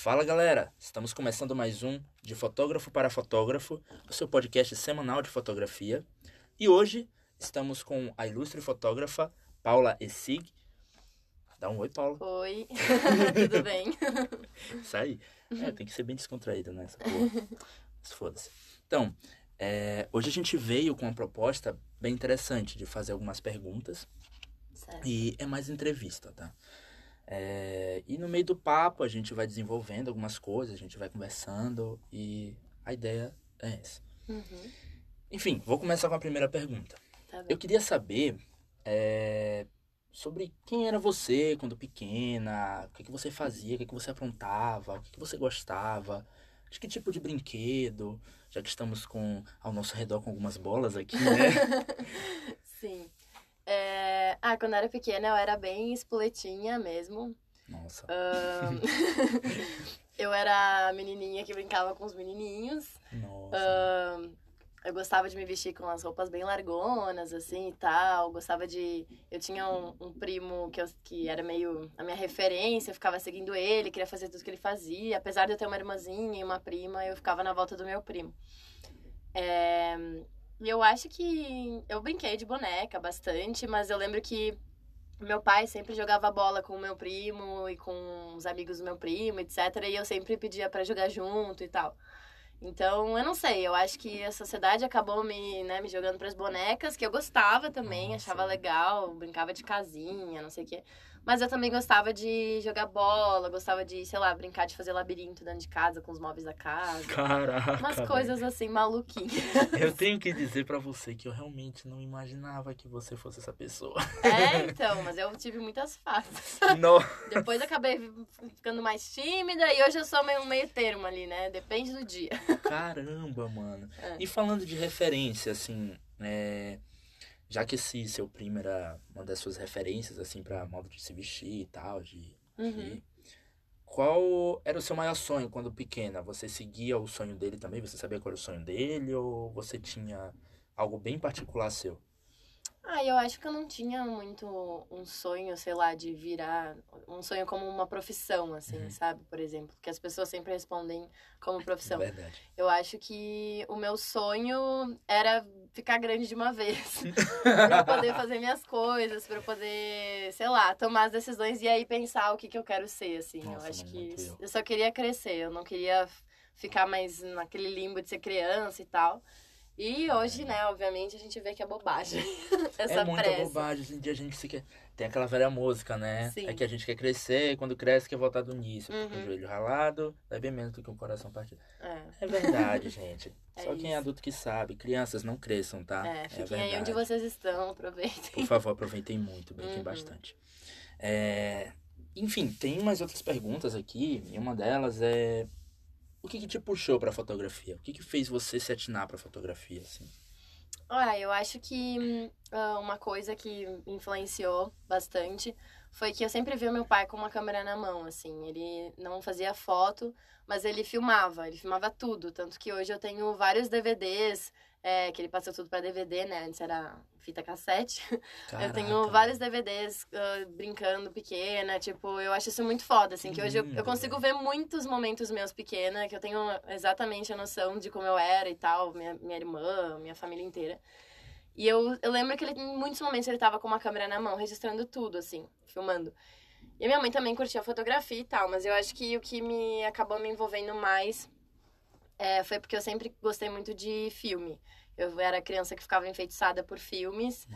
Fala galera, estamos começando mais um de Fotógrafo para Fotógrafo, o seu podcast semanal de fotografia. E hoje estamos com a ilustre fotógrafa Paula Essig. Dá um oi, Paula. Oi, tudo bem? Isso aí. É, tem que ser bem descontraído nessa porra. Mas foda-se. Então, é, hoje a gente veio com uma proposta bem interessante de fazer algumas perguntas. Certo. E é mais entrevista, tá? É, e no meio do papo a gente vai desenvolvendo algumas coisas, a gente vai conversando e a ideia é essa. Uhum, Enfim, vou começar com a primeira pergunta. tá. Eu queria saber é, sobre quem era você quando pequena, o que, que você fazia, o que, que você aprontava, o que, que você gostava, de que tipo de brinquedo, já que estamos com ao nosso redor com algumas bolas aqui, né? Sim. É, Ah, quando eu era pequena eu era bem espoletinha mesmo. Nossa. Ahn, eu era a menininha que brincava com os menininhos. Nossa. Ahn, eu gostava de me vestir com as roupas bem largonas, assim, e tal. Gostava de... Eu tinha um, um primo que, eu- que era meio a minha referência. Eu ficava seguindo ele, queria fazer tudo que ele fazia. Apesar de eu ter uma irmãzinha e uma prima, eu ficava na volta do meu primo. É, E eu acho que eu brinquei de boneca bastante, mas eu lembro que meu pai sempre jogava bola com o meu primo e com os amigos do meu primo, etc. E eu sempre pedia pra jogar junto e tal. Então, eu não sei, eu acho que a sociedade acabou me, né, me jogando pras bonecas, que eu gostava também, Nossa. achava legal, brincava de casinha, não sei o quê. Mas eu também gostava de jogar bola, gostava de, sei lá, brincar de fazer labirinto dentro de casa com os móveis da casa. Caraca. Umas velho. coisas assim, maluquinhas. Eu tenho que dizer pra você que eu realmente não imaginava que você fosse essa pessoa. É, então, mas eu tive muitas fases. Não. Depois acabei ficando mais tímida e hoje eu sou meio meio termo ali, né? Depende do dia. Caramba, mano. É. E falando de referência, assim, é, já que esse seu primo era uma das suas referências, assim, pra modo de se vestir e tal, de. Uhum. de- Qual era o seu maior sonho quando pequena? Você seguia o sonho dele também? Você sabia qual era o sonho dele? Ou você tinha algo bem particular seu? Ah, eu acho que eu não tinha muito um sonho, sei lá, de virar um sonho como uma profissão, assim, Uhum. sabe? Por exemplo, que as pessoas sempre respondem como profissão. Verdade. Eu acho que o meu sonho era ficar grande de uma vez. pra eu poder fazer minhas coisas, pra eu poder, sei lá, tomar as decisões e aí pensar o que, que eu quero ser, assim. Nossa, eu acho que eu. eu só queria crescer, eu não queria ficar mais naquele limbo de ser criança e tal. E hoje, né, obviamente, a gente vê que é bobagem. Essa é muita pressa. bobagem. Hoje em dia a gente quer. Tem aquela velha música, né? Sim. É que a gente quer crescer e quando cresce quer voltar do início. Porque Uhum. o joelho ralado é bem menos do que um coração partido. É. É verdade, gente. É Só quem é isso. adulto que sabe. Crianças não cresçam, tá? É, fiquem aí verdade. onde vocês estão, aproveitem. Por favor, aproveitem muito, brinquem Uhum. bastante. É, Enfim, tem mais outras perguntas aqui. E uma delas é. O que, que te puxou pra fotografia? O que, que fez você se atinar pra fotografia, assim? Ah, eu acho que ah, uma coisa que influenciou bastante foi que eu sempre vi o meu pai com uma câmera na mão, assim. Ele não fazia foto, mas ele filmava, ele filmava tudo. Tanto que hoje eu tenho vários DVDs, é, que ele passou tudo pra DVD, né? Antes era fita cassete. eu Caraca, tenho vários DVDs ah, brincando pequena, tipo, eu acho isso muito foda, assim, Que que hoje eu, eu consigo ver muitos momentos meus pequena, que eu tenho exatamente a noção de como eu era e tal, minha, minha irmã, minha família inteira. E eu, eu lembro que ele, em muitos momentos ele tava com uma câmera na mão, registrando tudo, assim, filmando. E a minha mãe também curtia fotografia e tal, mas eu acho que o que me acabou me envolvendo mais é, foi porque eu sempre gostei muito de filme. Eu era criança que ficava enfeitiçada por filmes.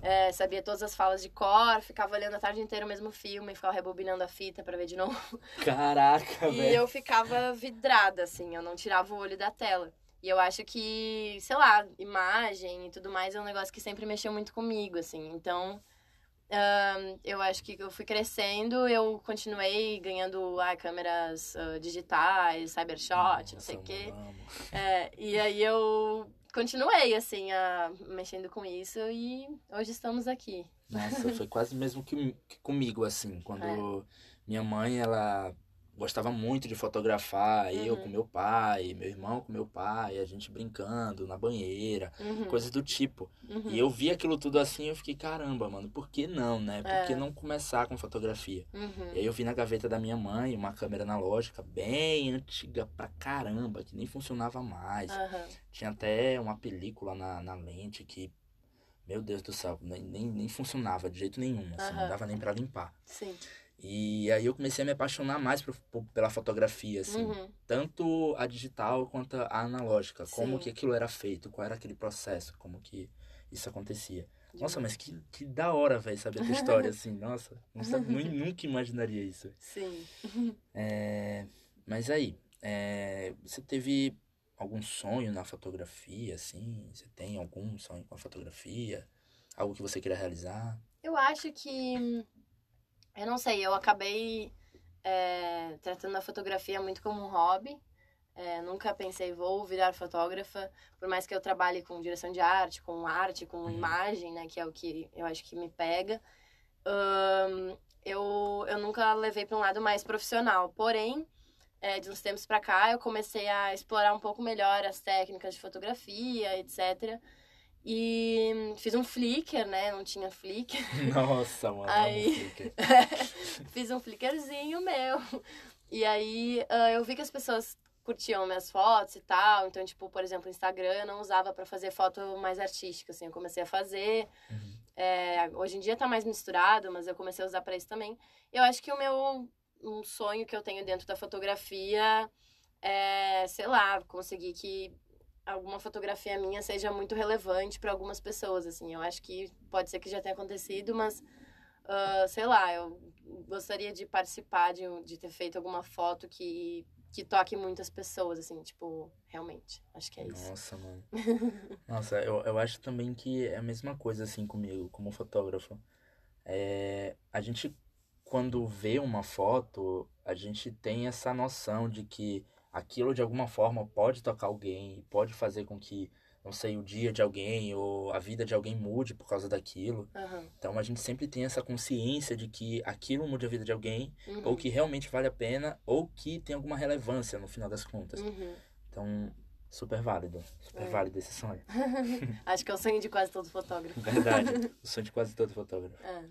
É, sabia todas as falas de cor, ficava olhando a tarde inteira o mesmo filme, ficava rebobinando a fita pra ver de novo. Caraca, e velho. eu ficava vidrada, assim, eu não tirava o olho da tela. E eu acho que, sei lá, imagem e tudo mais é um negócio que sempre mexeu muito comigo, assim. Então, ahn, eu acho que eu fui crescendo, eu continuei ganhando ah, câmeras ah, digitais, cybershot, não sei o quê. É, e aí eu continuei, assim, a, mexendo com isso e hoje estamos aqui. Nossa, foi quase mesmo que, que comigo, assim. Quando É. minha mãe, ela gostava muito de fotografar, eu Uhum. com meu pai, meu irmão com meu pai, a gente brincando na banheira, Uhum. coisas do tipo. Uhum. E eu vi aquilo tudo assim, eu fiquei, caramba, mano, por que não, né? Por que É. não começar com fotografia? Uhum. E aí eu vi na gaveta da minha mãe uma câmera analógica bem antiga pra caramba, que nem funcionava mais. Tinha até uma película na, na lente que, meu Deus do céu, nem, nem, nem funcionava de jeito nenhum, assim, não Aham. dava nem pra limpar. Sim. E aí eu comecei a me apaixonar mais por- por- pela fotografia, assim, Uhum. tanto a digital quanto a analógica, como Sim. que aquilo era feito, qual era aquele processo, como que isso acontecia. Nossa, Demais. mas que, que da hora, velho, saber a tua história, assim, nossa, sabe, nunca imaginaria isso. Sim. É, mas aí, é, você teve algum sonho na fotografia, assim? Você tem algum sonho com a fotografia? Algo que você queira realizar? Eu acho que. Eu não sei, eu acabei é, tratando a fotografia muito como um hobby. É, nunca pensei, vou virar fotógrafa, por mais que eu trabalhe com direção de arte, com arte, com Uhum. imagem, né, que é o que eu acho que me pega. Ahn, eu, eu nunca levei para um lado mais profissional. Porém, é, de uns tempos para cá, eu comecei a explorar um pouco melhor as técnicas de fotografia, etc. E fiz um Flickr, né? Não tinha Flickr. Nossa, mano, Aí- amo Flickr. Fiz um flickerzinho meu. E aí ah, eu vi que as pessoas curtiam minhas fotos e tal. Então, tipo, por exemplo, o Instagram eu não usava pra fazer foto mais artística, assim. Eu comecei a fazer. Uhum. É, hoje em dia tá mais misturado, mas eu comecei a usar pra isso também. Eu acho que o meu um sonho que eu tenho dentro da fotografia é, sei lá, conseguir que alguma fotografia minha seja muito relevante pra algumas pessoas, assim. Eu acho que pode ser que já tenha acontecido, mas ah, sei lá, eu gostaria de participar de, de ter feito alguma foto que que toque muitas pessoas, assim, tipo, realmente. Acho que é isso. Nossa, mano. Nossa, eu, eu acho também que é a mesma coisa, assim, comigo, como fotógrafo. É, a gente, quando vê uma foto, a gente tem essa noção de que aquilo, de alguma forma, pode tocar alguém, pode fazer com que, não sei, o dia de alguém ou a vida de alguém mude por causa daquilo. Aham. Então, a gente sempre tem essa consciência de que aquilo mude a vida de alguém, Uhum. ou que realmente vale a pena, ou que tem alguma relevância no final das contas. Uhum. Então, super válido. Super É. válido esse sonho. Acho que é o sonho de quase todo fotógrafo. Verdade. o sonho de quase todo fotógrafo. É.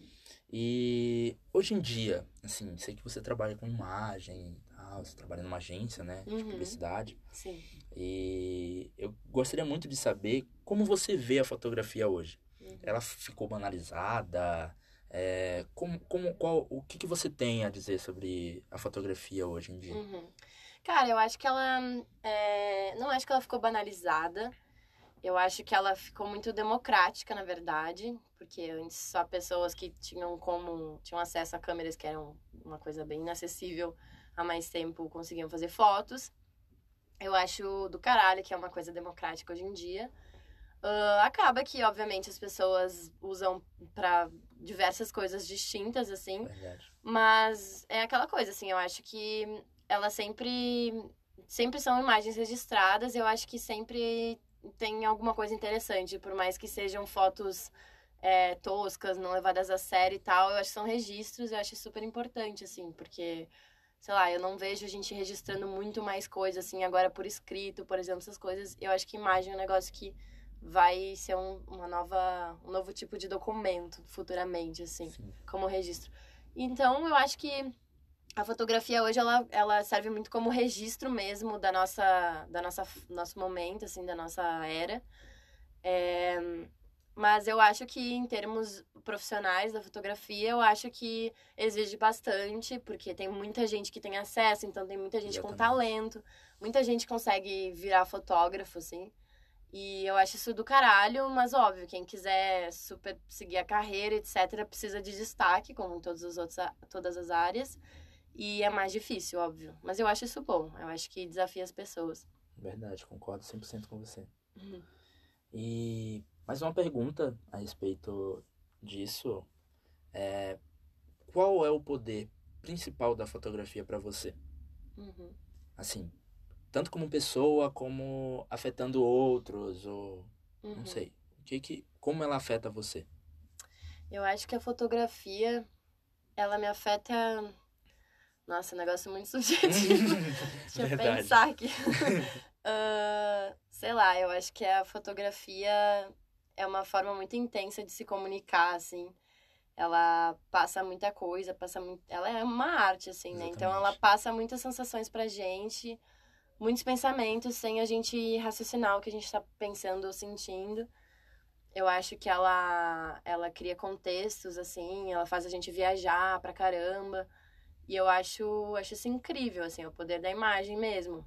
E hoje em dia, assim, sei que você trabalha com imagem tal, você trabalha numa agência, né? De Uhum. publicidade. Sim. E eu gostaria muito de saber como você vê a fotografia hoje. Uhum. Ela ficou banalizada? É, como, como, qual, o que, que você tem a dizer sobre a fotografia hoje em dia? Uhum. Cara, eu acho que ela. é, Não acho que ela ficou banalizada. Eu acho que ela ficou muito democrática, na verdade. Porque antes só pessoas que tinham como. tinham acesso a câmeras que eram uma coisa bem inacessível há mais tempo conseguiam fazer fotos. Eu acho do caralho que é uma coisa democrática hoje em dia. Ah, acaba que, obviamente, as pessoas usam pra diversas coisas distintas, assim. Verdade. Mas é aquela coisa, assim, eu acho que elas sempre. Sempre são imagens registradas, eu acho que sempre tem alguma coisa interessante, por mais que sejam fotos é, toscas, não levadas a sério e tal, eu acho que são registros, eu acho super importante, assim, porque, sei lá, eu não vejo a gente registrando muito mais coisa, assim, agora por escrito, por exemplo, essas coisas. Eu acho que imagem é um negócio que vai ser um, uma nova, um novo tipo de documento futuramente, assim Sim. como registro. Então, eu acho que a fotografia hoje ela, ela serve muito como registro mesmo da nossa da nossa nosso momento assim, da nossa era. É, mas eu acho que em termos profissionais da fotografia, eu acho que exige bastante, porque tem muita gente que tem acesso, então tem muita gente com talento, muita gente consegue virar fotógrafo, assim. E eu acho isso do caralho, mas óbvio, quem quiser super seguir a carreira, etc., precisa de destaque, como em todos os outros, todas as áreas. E é mais difícil, óbvio. Mas eu acho isso bom. Eu acho que desafia as pessoas. Verdade, concordo 100% com você. Uhum. E mais uma pergunta a respeito disso é qual é o poder principal da fotografia para você? Uhum. Assim, tanto como pessoa como afetando outros ou Uhum. não sei. O que que como ela afeta você? Eu acho que a fotografia, ela me afeta Nossa, um negócio muito subjetivo. Deixa eu pensar aqui. Ah, sei lá, eu acho que a fotografia é uma forma muito intensa de se comunicar, assim. Ela passa muita coisa, passa muito... Ela é uma arte, assim, né? Então ela Exatamente. passa muitas sensações pra gente, muitos pensamentos, sem a gente raciocinar o que a gente tá pensando ou sentindo. Eu acho que ela, ela cria contextos, assim, ela faz a gente viajar pra caramba. E eu acho, acho isso incrível, assim, o poder da imagem mesmo.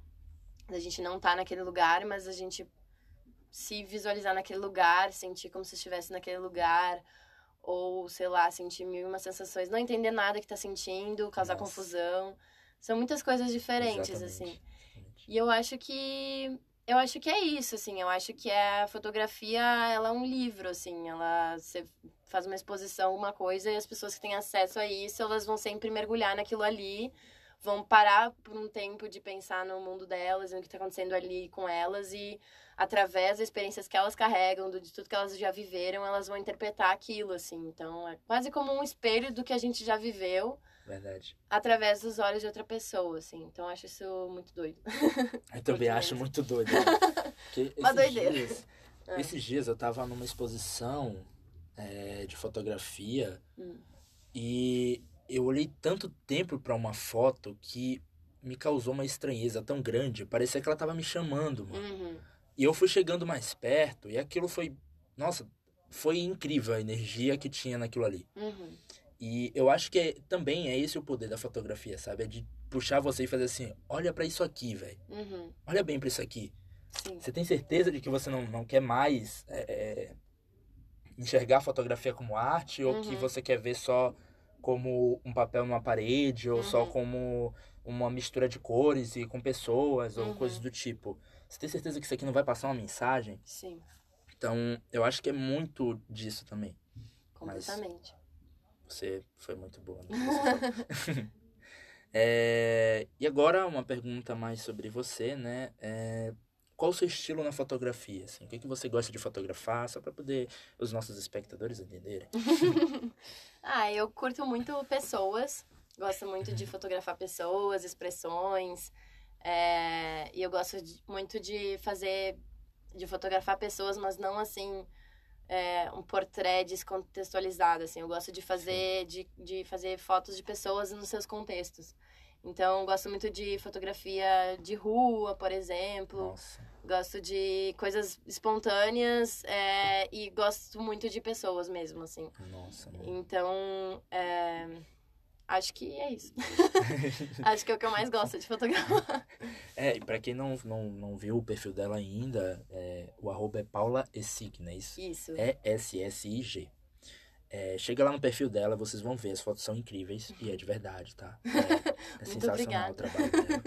A gente não tá naquele lugar, mas a gente se visualizar naquele lugar, sentir como se estivesse naquele lugar. Ou, sei lá, sentir mil e uma sensações, não entender nada que tá sentindo, causar Nossa. confusão. São muitas coisas diferentes, Exatamente, assim. exatamente. E eu acho que eu acho que é isso, assim. Eu acho que a fotografia, ela é um livro, assim. Ela você faz uma exposição, uma coisa e as pessoas que têm acesso a isso, elas vão sempre mergulhar naquilo ali, vão parar por um tempo de pensar no mundo delas, e no que está acontecendo ali com elas e através das experiências que elas carregam, do- de tudo que elas já viveram, elas vão interpretar aquilo, assim. Então, é quase como um espelho do que a gente já viveu Verdade. através dos olhos de outra pessoa, assim. Então, eu acho isso muito doido. Eu também acho muito doido. Uma esses doideira. Dias, É. Esses dias eu tava numa exposição é, de fotografia Hum. e eu olhei tanto tempo pra uma foto que me causou uma estranheza tão grande. Parecia que ela tava me chamando, mano. Uhum. E eu fui chegando mais perto e aquilo foi. Nossa, foi incrível a energia que tinha naquilo ali. Uhum. E eu acho que é- também é esse o poder da fotografia, sabe? É de puxar você e fazer assim: olha pra isso aqui, velho. Uhum. Olha bem pra isso aqui. Sim. Você tem certeza de que você não, não quer mais é, é, enxergar a fotografia como arte ou que Uhum. você quer ver só como um papel numa parede ou só Uhum. como uma mistura de cores e com pessoas ou Uhum. coisas do tipo? Você tem certeza que isso aqui não vai passar uma mensagem? Sim. Então, eu acho que é muito disso também. Completamente. Você foi muito boa. Falou. É, e agora uma pergunta mais sobre você, né? É, qual o seu estilo na fotografia? Assim? O que, que você gosta de fotografar? Só para poder os nossos espectadores entenderem. ah, eu curto muito pessoas. Gosto muito de fotografar pessoas, expressões. é, E eu gosto de- muito de fazer. de fotografar pessoas, mas não assim. é, um portrait descontextualizado, assim. Eu gosto de fazer, de, de fazer fotos de pessoas nos seus contextos. Então, gosto muito de fotografia de rua, por exemplo. Nossa, Gosto de coisas espontâneas é, e gosto muito de pessoas mesmo, assim. nossa. mano. Então, é, acho que é isso. acho que é o que eu mais gosto de fotografar. É, e pra quem não, não, não viu o perfil dela ainda, é, o arroba é Paula Essig, não é isso? Isso. É S-S-I-G. É, chega lá no perfil dela, vocês vão ver, as fotos são incríveis e é de verdade, tá? É, é sensacional obrigada. o trabalho dela.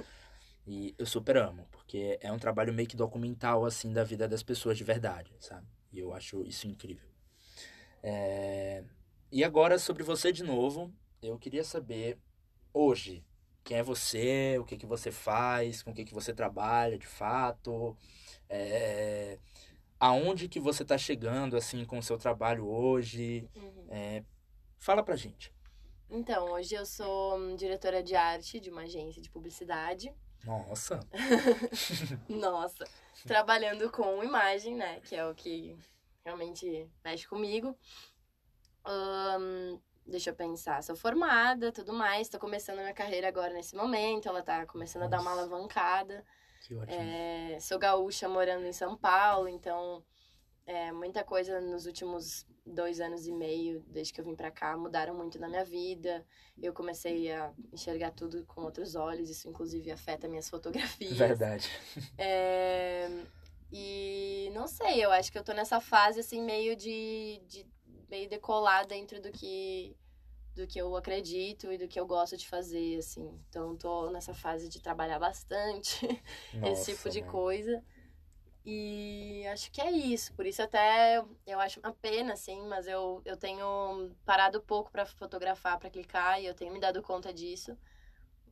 E eu super amo, porque é um trabalho meio que documental, assim, da vida das pessoas de verdade, sabe? E eu acho isso incrível. É, E agora, sobre você de novo, eu queria saber, hoje, quem é você, o que que você faz, com o que que você trabalha de fato, é, aonde que você tá chegando, assim, com o seu trabalho hoje, Uhum. é, fala pra gente. Então, hoje eu sou hum, diretora de arte de uma agência de publicidade. Nossa, Nossa, trabalhando com imagem, né? Que é o que realmente mexe comigo. Ahn, deixa eu pensar, sou formada, tudo mais. Tô começando a minha carreira agora nesse momento. Ela tá começando a dar uma Nossa. alavancada. Que ótimo. É, sou gaúcha morando em São Paulo, então é, muita coisa nos últimos dois anos e meio, desde que eu vim pra cá, mudaram muito na minha vida. Eu comecei a enxergar tudo com outros olhos, isso inclusive afeta minhas fotografias. Verdade. É, e não sei, eu acho que eu tô nessa fase assim meio de, de meio decolar dentro do que do que eu acredito e do que eu gosto de fazer, assim. Então tô nessa fase de trabalhar bastante esse tipo Nossa, de mano. coisa. E acho que é isso. Por isso até eu acho uma pena, assim, mas eu, eu tenho parado pouco pra fotografar, pra clicar, e eu tenho me dado conta disso.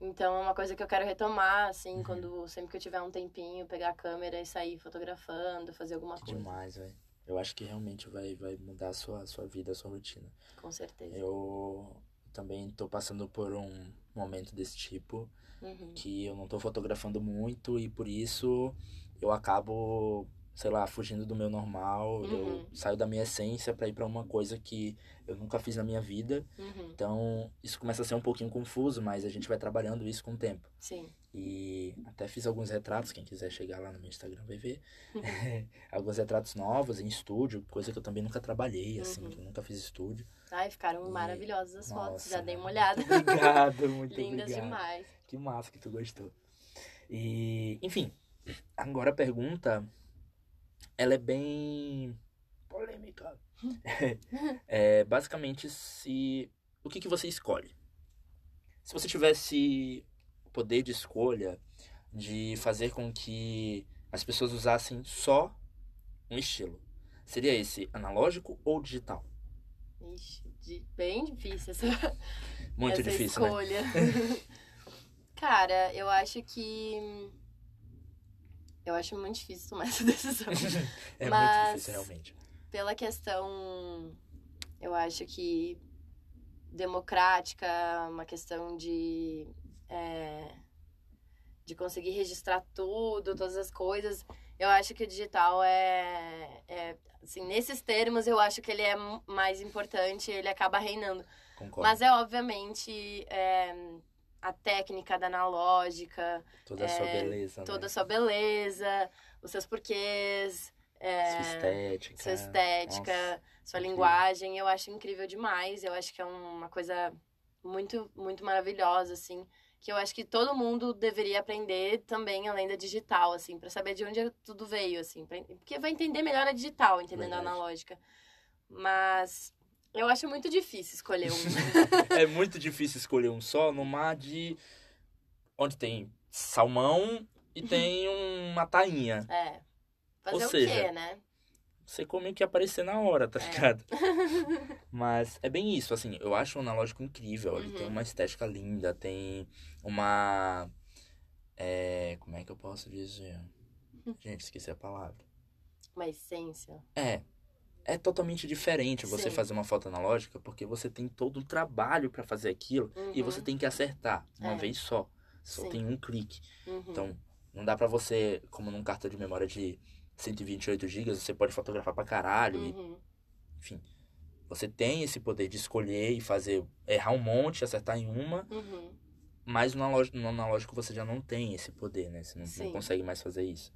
Então é uma coisa que eu quero retomar, assim, Uhum. quando sempre que eu tiver um tempinho, pegar a câmera e sair fotografando, fazer alguma Que coisa. demais, velho. Eu acho que realmente vai, vai mudar a sua, a sua vida, a sua rotina. Com certeza. Eu também tô passando por um momento desse tipo, Uhum. que eu não tô fotografando muito e por isso eu acabo, sei lá, fugindo do meu normal, eu Uhum. saio da minha essência pra ir pra uma coisa que eu nunca fiz na minha vida. Uhum. Então, isso começa a ser um pouquinho confuso, mas a gente vai trabalhando isso com o tempo. Sim. E até fiz alguns retratos, quem quiser chegar lá no meu Instagram vai ver. alguns retratos novos em estúdio, coisa que eu também nunca trabalhei, assim, Uhum. que eu nunca fiz estúdio. Ai, ficaram E- maravilhosas as fotos. Nossa, Já dei uma muito olhada. Obrigado, muito Lindas obrigado. demais. Que massa que tu gostou. E, enfim, agora a pergunta, ela é bem polêmica. É, basicamente, se o que, que você escolhe? Se você tivesse o poder de escolha de fazer com que as pessoas usassem só um estilo, seria esse analógico ou digital? Ixi, bem difícil essa, Muito essa difícil, né? escolha. Cara, eu acho que. Eu acho muito difícil tomar essa decisão. é Mas- muito difícil, realmente. Pela questão, eu acho que democrática, uma questão de. é, de conseguir registrar tudo, todas as coisas. Eu acho que o digital é, é. Assim, nesses termos, eu acho que ele é mais importante, ele acaba reinando. Concordo. Mas é obviamente é, a técnica da analógica, Toda a sua é, beleza, toda né? a sua beleza, os seus porquês, é, Sua estética. sua estética, Nossa, sua incrível. linguagem. Eu acho incrível demais. Eu acho que é uma coisa muito, muito maravilhosa, assim. Que eu acho que todo mundo deveria aprender também, além da digital, assim, pra saber de onde tudo veio, assim. pra- porque vai entender melhor a digital, entendendo a Verdade. analógica. Mas eu acho muito difícil escolher um. é muito difícil escolher um só no mar de. onde tem salmão e tem uma tainha. É. Fazer Ou o seja, quê, né? Você come o que aparecer na hora, tá É. ligado? Mas é bem isso, assim, eu acho o analógico incrível. Ele tem Uhum. uma estética linda, tem uma. É, como é que eu posso dizer? Gente, esqueci a palavra. Uma essência. É. É totalmente diferente você Sim. fazer uma foto analógica, porque você tem todo um trabalho pra fazer aquilo e Uhum. você tem que acertar uma É. vez só. Só Sim. tem um clique. Uhum. Então, não dá pra você, como num cartão de memória de 128 GB, você pode fotografar pra caralho. E, Uhum. enfim, você tem esse poder de escolher e fazer, errar um monte, acertar em uma, Uhum. mas no analógico, no analógico você já não tem esse poder, né? Você não, não consegue mais fazer isso.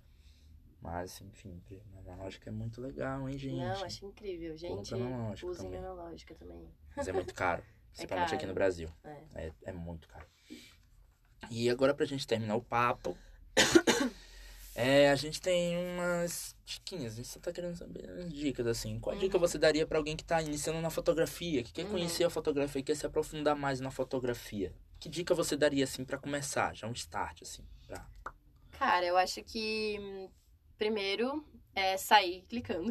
Mas, enfim, no analógico é muito legal, hein, gente? Não, acho incrível. Gente, Compra analógico usem também. analógica também. Mas é muito caro. Principalmente aqui caro. no Brasil. É. É, é muito caro. E agora, pra gente terminar o papo, é, a gente tem umas diquinhas. A gente só tá querendo saber umas dicas, assim. Qual dica Uhum. você daria pra alguém que tá iniciando na fotografia, que quer Uhum. conhecer a fotografia, quer se aprofundar mais na fotografia? Que dica você daria, assim, pra começar? Já um start, assim. Pra... Cara, eu acho que primeiro é sair clicando.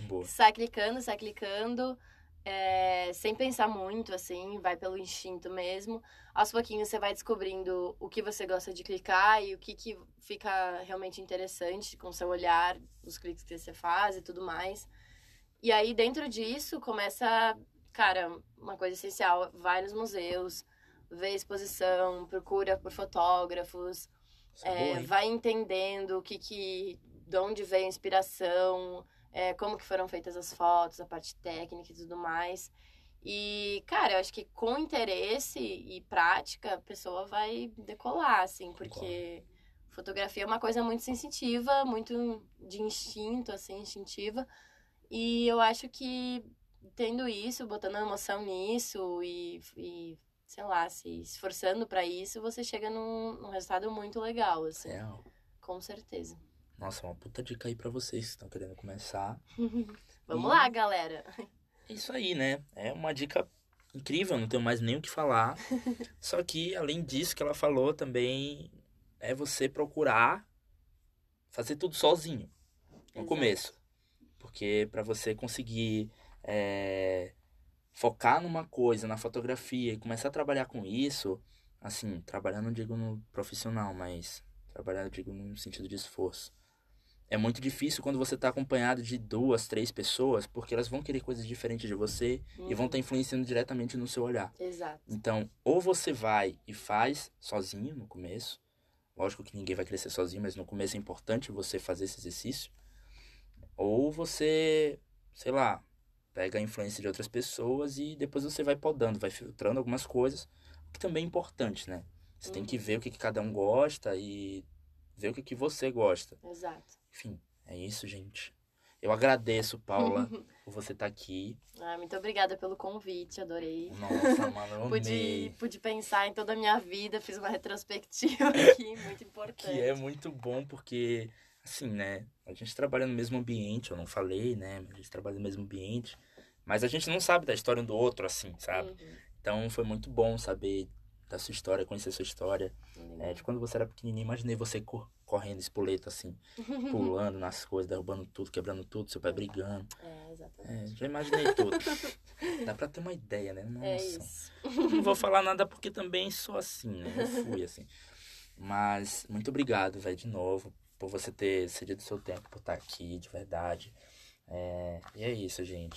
Boa. Sai clicando, sai clicando. é, sem pensar muito, assim, vai pelo instinto mesmo. Aos pouquinhos você vai descobrindo o que você gosta de clicar e o que, que fica realmente interessante com seu olhar, os cliques que você faz e tudo mais. E aí, dentro disso, começa, cara, uma coisa essencial. Vai nos museus, vê exposição, procura por fotógrafos, é é, vai entendendo o que que de onde veio a inspiração é, como que foram feitas as fotos a parte técnica e tudo mais. E cara eu acho que com interesse e prática a pessoa vai decolar assim porque fotografia é uma coisa muito sensitiva muito de instinto assim instintiva. E eu acho que tendo isso botando emoção nisso e, e sei lá se esforçando pra isso você chega num, num resultado muito legal assim Real. com certeza. Nossa, uma puta dica aí pra vocês que estão querendo começar. Vamos E- lá, galera. É isso aí, né? É uma dica incrível, não tenho mais nem o que falar. Só que, além disso que ela falou, também é você procurar fazer tudo sozinho no Exato. começo. Porque para você conseguir é, focar numa coisa, na fotografia, e começar a trabalhar com isso, assim, trabalhar não digo no profissional, mas trabalhar, digo, no sentido de esforço. é muito difícil quando você tá acompanhado de duas, três pessoas, porque elas vão querer coisas diferentes de você e vão estar influenciando diretamente no seu olhar. Exato. Então, ou você vai e faz sozinho no começo. Lógico que ninguém vai crescer sozinho, mas no começo é importante você fazer esse exercício. Ou você, sei lá, pega a influência de outras pessoas e depois você vai podando, vai filtrando algumas coisas, o que também é importante, né? Você tem que ver o que, que cada um gosta e ver o que, que você gosta. Exato. Enfim, é isso, gente. Eu agradeço, Paula, por você estar aqui. Ah, muito obrigada pelo convite, adorei. Nossa, mano, Pude, pude pensar em toda a minha vida, fiz uma retrospectiva aqui, muito importante. Que é muito bom porque, assim, né? A gente trabalha no mesmo ambiente, eu não falei, né? A gente trabalha no mesmo ambiente. Mas a gente não sabe da história um do outro, assim, sabe? Uhum. Então foi muito bom saber da sua história, conhecer a sua história. É, de quando você era pequenininho, imaginei você cor- correndo espoleta, assim, pulando nas coisas, derrubando tudo, quebrando tudo, seu pai brigando. É, exatamente. É, já imaginei tudo. Dá pra ter uma ideia, né? Nossa. É isso. Não vou falar nada porque também sou assim, né? Eu fui assim. Mas muito obrigado, velho, de novo, por você ter cedido seu tempo por estar aqui, de verdade. É, e é isso, gente.